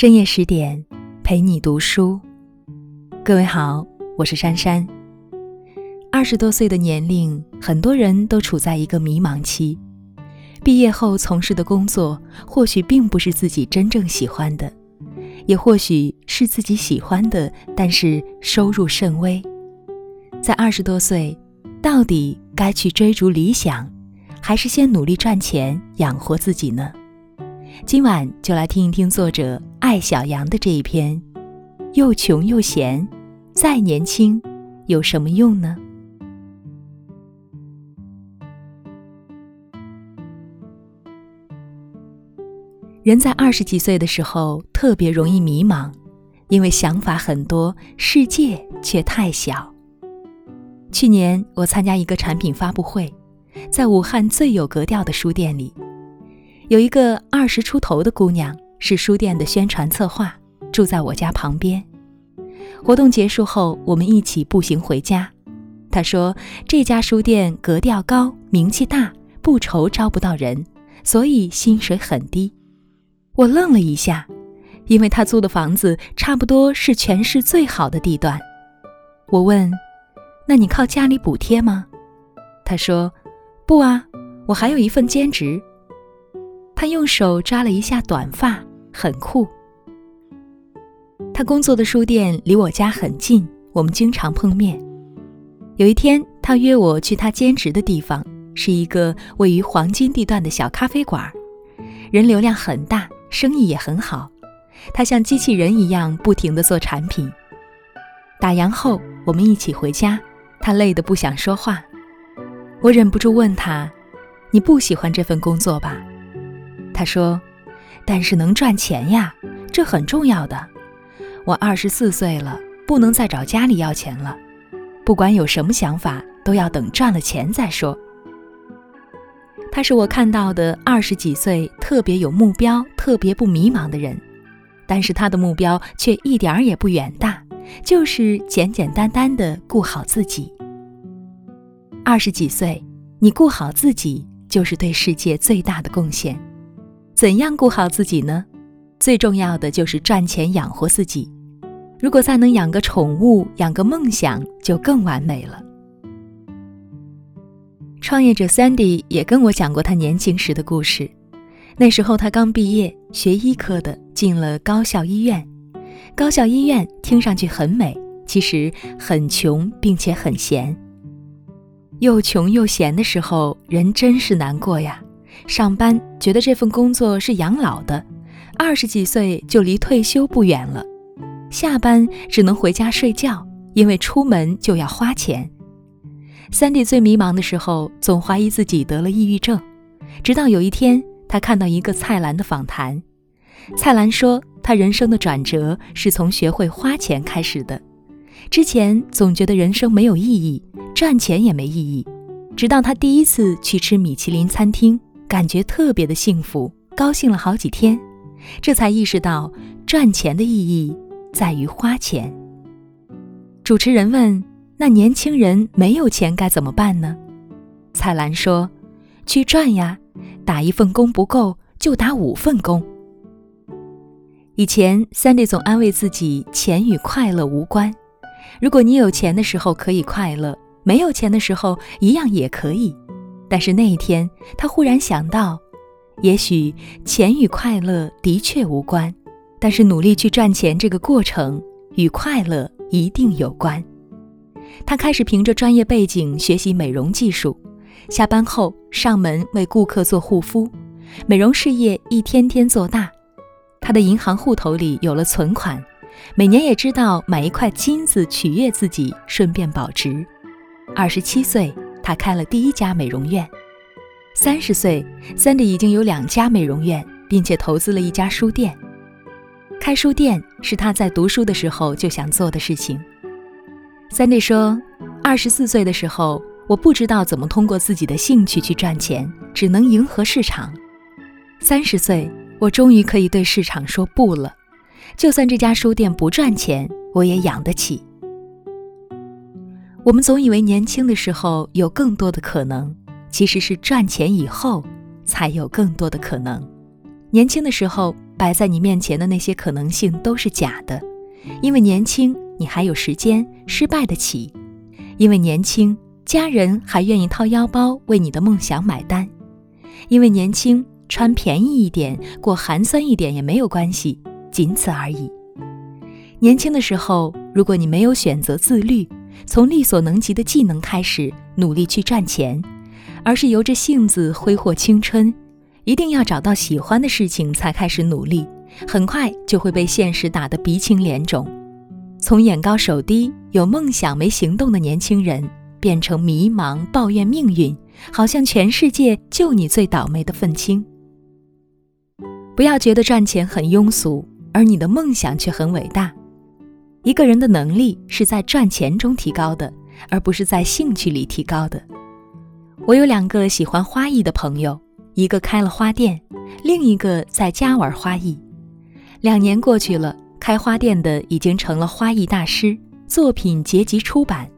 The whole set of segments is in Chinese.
深夜十点，陪你读书。各位好，我是珊珊。二十多岁的年龄，很多人都处在一个迷茫期。毕业后从事的工作，或许并不是自己真正喜欢的，也或许是自己喜欢的，但是收入甚微。在二十多岁，到底该去追逐理想，还是先努力赚钱养活自己呢？今晚就来听一听作者艾小羊的这一篇：又穷又闲，再年轻有什么用呢？人在二十几岁的时候特别容易迷茫，因为想法很多，世界却太小。去年我参加一个产品发布会，在武汉最有格调的书店里。有一个二十出头的姑娘，是书店的宣传策划，住在我家旁边。活动结束后，我们一起步行回家。她说：“这家书店格调高，名气大，不愁招不到人，所以薪水很低。”我愣了一下，因为她租的房子差不多是全市最好的地段。我问：“那你靠家里补贴吗？”她说：“不啊，我还有一份兼职。”他用手抓了一下短发，很酷。他工作的书店离我家很近，我们经常碰面。有一天，他约我去他兼职的地方，是一个位于黄金地段的小咖啡馆，人流量很大，生意也很好。他像机器人一样不停地做产品。打烊后，我们一起回家，他累得不想说话。我忍不住问他：“你不喜欢这份工作吧？”他说：“但是能赚钱呀，这很重要的。我二十四岁了，不能再找家里要钱了。不管有什么想法，都要等赚了钱再说。”他是我看到的二十几岁特别有目标、特别不迷茫的人，但是他的目标却一点儿也不远大，就是简简单单的顾好自己。二十几岁，你顾好自己，就是对世界最大的贡献。怎样顾好自己呢？最重要的就是赚钱养活自己。如果再能养个宠物，养个梦想，就更完美了。创业者 Sandy 也跟我讲过他年轻时的故事。那时候他刚毕业，学医科的，进了高校医院。高校医院听上去很美，其实很穷，并且很闲。又穷又闲的时候，人真是难过呀。上班觉得这份工作是养老的，二十几岁就离退休不远了。下班只能回家睡觉，因为出门就要花钱。三弟最迷茫的时候，总怀疑自己得了抑郁症。直到有一天，他看到一个蔡澜的访谈，蔡澜说他人生的转折是从学会花钱开始的。之前总觉得人生没有意义，赚钱也没意义，直到他第一次去吃米其林餐厅。感觉特别的幸福，高兴了好几天，这才意识到赚钱的意义在于花钱。主持人问：“那年轻人没有钱该怎么办呢？”蔡澜说：“去赚呀，打一份工不够就打五份工。”以前三弟总安慰自己，钱与快乐无关。如果你有钱的时候可以快乐，没有钱的时候一样也可以。但是那一天，他忽然想到，也许钱与快乐的确无关，但是努力去赚钱这个过程与快乐一定有关。他开始凭着专业背景学习美容技术，下班后上门为顾客做护肤，美容事业一天天做大。他的银行户头里有了存款，每年也知道买一块金子取悦自己，顺便保值。二十七岁。他开了第一家美容院，三十岁，Sandy 已经有两家美容院，并且投资了一家书店。开书店是他在读书的时候就想做的事情。Sandy 说：“二十四岁的时候，我不知道怎么通过自己的兴趣去赚钱，只能迎合市场。三十岁，我终于可以对市场说不了，就算这家书店不赚钱，我也养得起。”我们总以为年轻的时候有更多的可能，其实是赚钱以后才有更多的可能。年轻的时候摆在你面前的那些可能性都是假的，因为年轻，你还有时间失败得起；因为年轻，家人还愿意掏腰包为你的梦想买单；因为年轻，穿便宜一点，过寒酸一点也没有关系，仅此而已。年轻的时候，如果你没有选择自律，从力所能及的技能开始努力去赚钱，而是由着性子挥霍青春。一定要找到喜欢的事情才开始努力，很快就会被现实打得鼻青脸肿。从眼高手低、有梦想没行动的年轻人，变成迷茫抱怨命运，好像全世界就你最倒霉的愤青。不要觉得赚钱很庸俗，而你的梦想却很伟大。一个人的能力是在赚钱中提高的，而不是在兴趣里提高的。我有两个喜欢花艺的朋友。一个开了花店，另一个在家玩花艺。两年过去了，开花店的已经成了花艺大师，作品结集出版。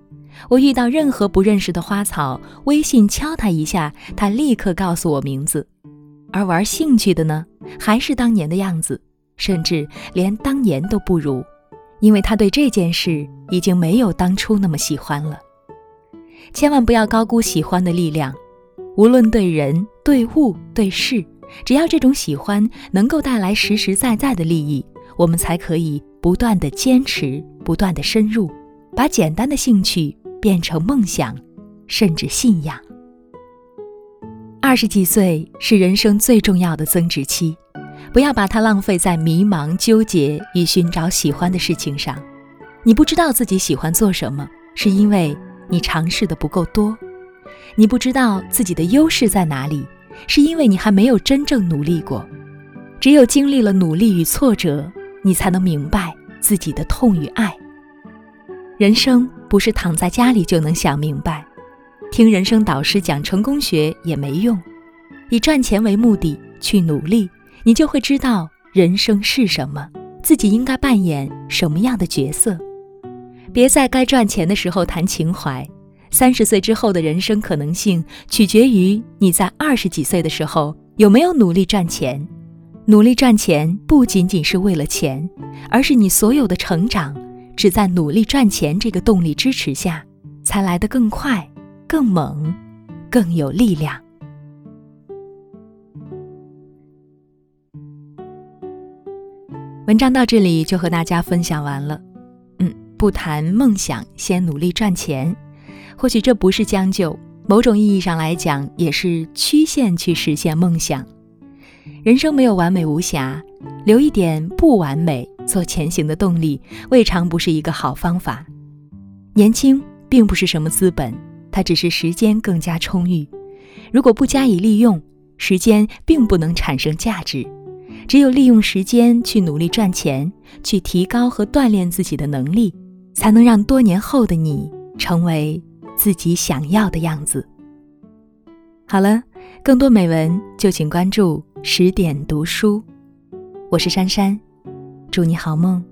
我遇到任何不认识的花草，微信敲他一下，他立刻告诉我名字。而玩兴趣的呢，还是当年的样子，甚至连当年都不如，因为他对这件事已经没有当初那么喜欢了。千万不要高估喜欢的力量。无论对人、对物、对事，只要这种喜欢能够带来实实在在的利益，我们才可以不断的坚持，不断的深入，把简单的兴趣变成梦想，甚至信仰。二十几岁是人生最重要的增值期，不要把它浪费在迷茫、纠结与寻找喜欢的事情上。你不知道自己喜欢做什么，是因为你尝试的不够多。你不知道自己的优势在哪里，是因为你还没有真正努力过。只有经历了努力与挫折，你才能明白自己的痛与爱。人生不是躺在家里就能想明白，听人生导师讲成功学也没用。以赚钱为目的去努力，你就会知道人生是什么，自己应该扮演什么样的角色。别在该赚钱的时候谈情怀。三十岁之后的人生可能性，取决于你在二十几岁的时候有没有努力赚钱。努力赚钱不仅仅是为了钱，而是你所有的成长，只在努力赚钱这个动力支持下，才来得更快、更猛、更有力量。文章到这里就和大家分享完了。嗯，不谈梦想，先努力赚钱。或许这不是将就，某种意义上来讲，也是曲线去实现梦想。人生没有完美无瑕，留一点不完美做前行的动力，未尝不是一个好方法。年轻并不是什么资本，它只是时间更加充裕。如果不加以利用，时间并不能产生价值。只有利用时间去努力赚钱，去提高和锻炼自己的能力，才能让多年后的你成为。自己想要的样子。好了，更多美文就请关注十点读书。我是珊珊，祝你好梦。